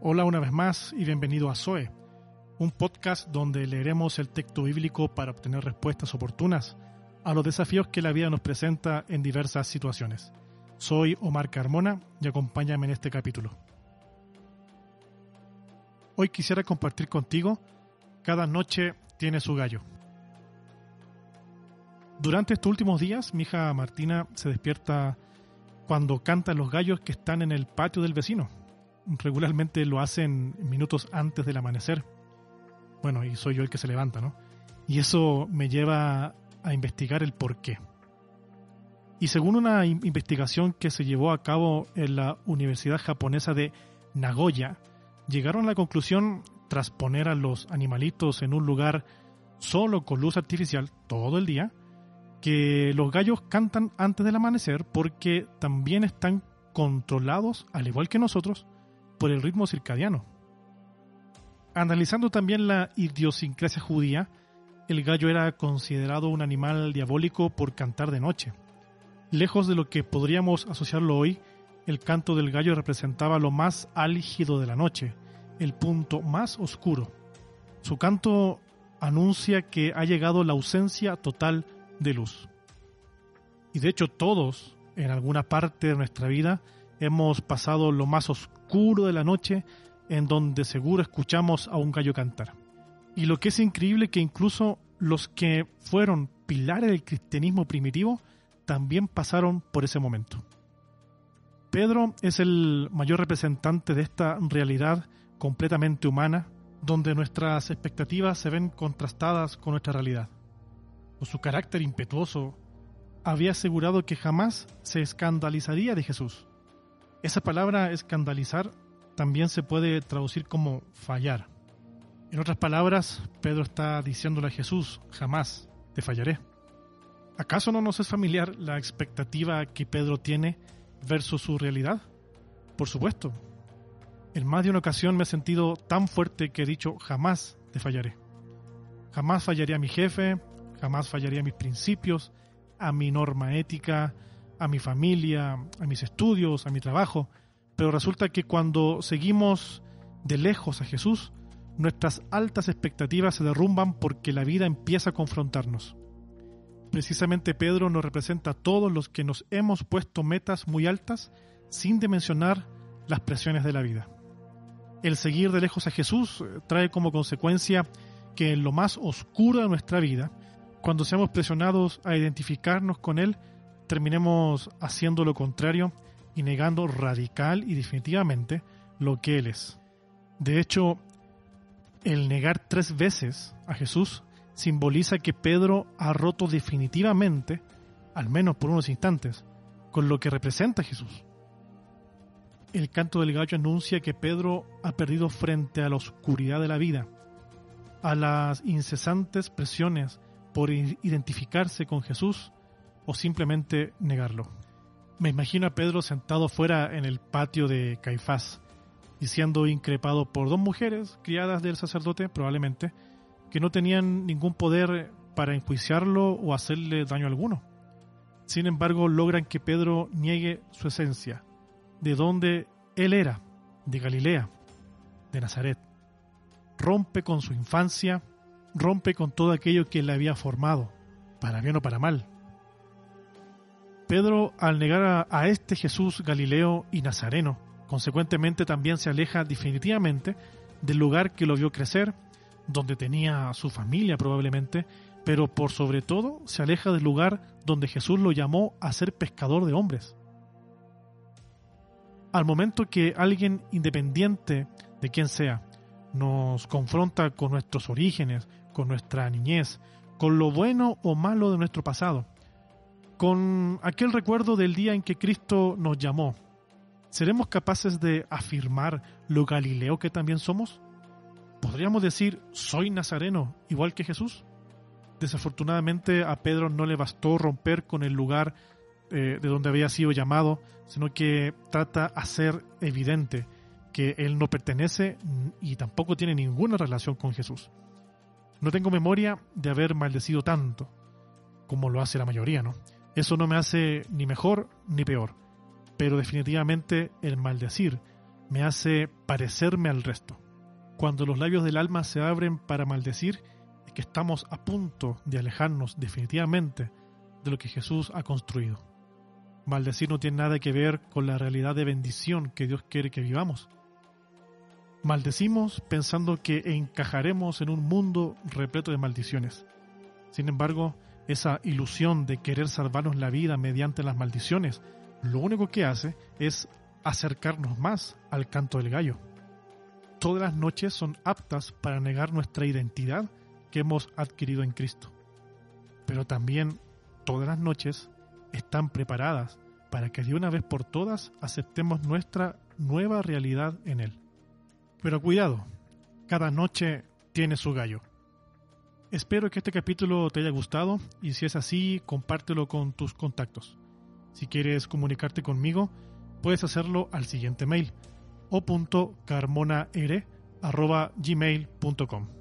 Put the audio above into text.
Hola una vez más y bienvenido a Zoe, un podcast donde leeremos el texto bíblico para obtener respuestas oportunas a los desafíos que la vida nos presenta en diversas situaciones. Soy Omar Carmona y acompáñame en este capítulo. Hoy quisiera compartir contigo Cada noche tiene su gallo. Durante estos últimos días, mi hija Martina se despierta cuando cantan los gallos que están en el patio del vecino. Regularmente lo hacen minutos antes del amanecer. Bueno, y soy yo el que se levanta, ¿no? Y eso me lleva a investigar el por qué. Y según una investigación que se llevó a cabo en la Universidad Japonesa de Nagoya, llegaron a la conclusión, tras poner a los animalitos en un lugar solo con luz artificial todo el día, que los gallos cantan antes del amanecer porque también están controlados, al igual que nosotros, por el ritmo circadiano. Analizando también la idiosincrasia judía, el gallo era considerado un animal diabólico por cantar de noche. Lejos de lo que podríamos asociarlo hoy, el canto del gallo representaba lo más álgido de la noche, el punto más oscuro. Su canto anuncia que ha llegado la ausencia total de luz. Y de hecho todos, en alguna parte de nuestra vida, hemos pasado lo más oscuro de la noche en donde seguro escuchamos a un gallo cantar. Y lo que es increíble que incluso los que fueron pilares del cristianismo primitivo también pasaron por ese momento. Pedro es el mayor representante de esta realidad completamente humana, donde nuestras expectativas se ven contrastadas con nuestra realidad por su carácter impetuoso, había asegurado que jamás se escandalizaría de Jesús. Esa palabra escandalizar también se puede traducir como fallar. En otras palabras, Pedro está diciéndole a Jesús, jamás te fallaré. ¿Acaso no nos es familiar la expectativa que Pedro tiene versus su realidad? Por supuesto. En más de una ocasión me he sentido tan fuerte que he dicho, jamás te fallaré. Jamás fallaré a mi jefe, Jamás fallaría a mis principios, a mi norma ética, a mi familia, a mis estudios, a mi trabajo. Pero resulta que cuando seguimos de lejos a Jesús, nuestras altas expectativas se derrumban porque la vida empieza a confrontarnos. Precisamente Pedro nos representa a todos los que nos hemos puesto metas muy altas sin dimensionar las presiones de la vida. El seguir de lejos a Jesús eh, trae como consecuencia que en lo más oscuro de nuestra vida cuando seamos presionados a identificarnos con Él, terminemos haciendo lo contrario y negando radical y definitivamente lo que Él es. De hecho, el negar tres veces a Jesús simboliza que Pedro ha roto definitivamente, al menos por unos instantes, con lo que representa Jesús. El canto del gallo anuncia que Pedro ha perdido frente a la oscuridad de la vida, a las incesantes presiones por identificarse con Jesús o simplemente negarlo. Me imagino a Pedro sentado fuera en el patio de Caifás y siendo increpado por dos mujeres criadas del sacerdote, probablemente, que no tenían ningún poder para enjuiciarlo o hacerle daño alguno. Sin embargo, logran que Pedro niegue su esencia, de donde él era, de Galilea, de Nazaret. Rompe con su infancia rompe con todo aquello que le había formado, para bien o para mal. Pedro, al negar a, este Jesús Galileo y Nazareno, consecuentemente también se aleja definitivamente del lugar que lo vio crecer, donde tenía su familia probablemente, pero por sobre todo se aleja del lugar donde Jesús lo llamó a ser pescador de hombres. Al momento que alguien independiente de quien sea nos confronta con nuestros orígenes, con nuestra niñez, con lo bueno o malo de nuestro pasado, con aquel recuerdo del día en que Cristo nos llamó. ¿Seremos capaces de afirmar lo galileo que también somos? ¿Podríamos decir, soy nazareno, igual que Jesús? Desafortunadamente a Pedro no le bastó romper con el lugar eh, de donde había sido llamado, sino que trata de hacer evidente que él no pertenece y tampoco tiene ninguna relación con Jesús. No tengo memoria de haber maldecido tanto, como lo hace la mayoría, ¿no? Eso no me hace ni mejor ni peor, pero definitivamente el maldecir me hace parecerme al resto. Cuando los labios del alma se abren para maldecir, es que estamos a punto de alejarnos definitivamente de lo que Jesús ha construido. Maldecir no tiene nada que ver con la realidad de bendición que Dios quiere que vivamos. Maldecimos pensando que encajaremos en un mundo repleto de maldiciones. Sin embargo, esa ilusión de querer salvarnos la vida mediante las maldiciones, lo único que hace es acercarnos más al canto del gallo. Todas las noches son aptas para negar nuestra identidad que hemos adquirido en Cristo. Pero también todas las noches están preparadas para que de una vez por todas aceptemos nuestra nueva realidad en Él. Pero cuidado, cada noche tiene su gallo. Espero que este capítulo te haya gustado y si es así, compártelo con tus contactos. Si quieres comunicarte conmigo, puedes hacerlo al siguiente mail o.carmonaere.gmail.com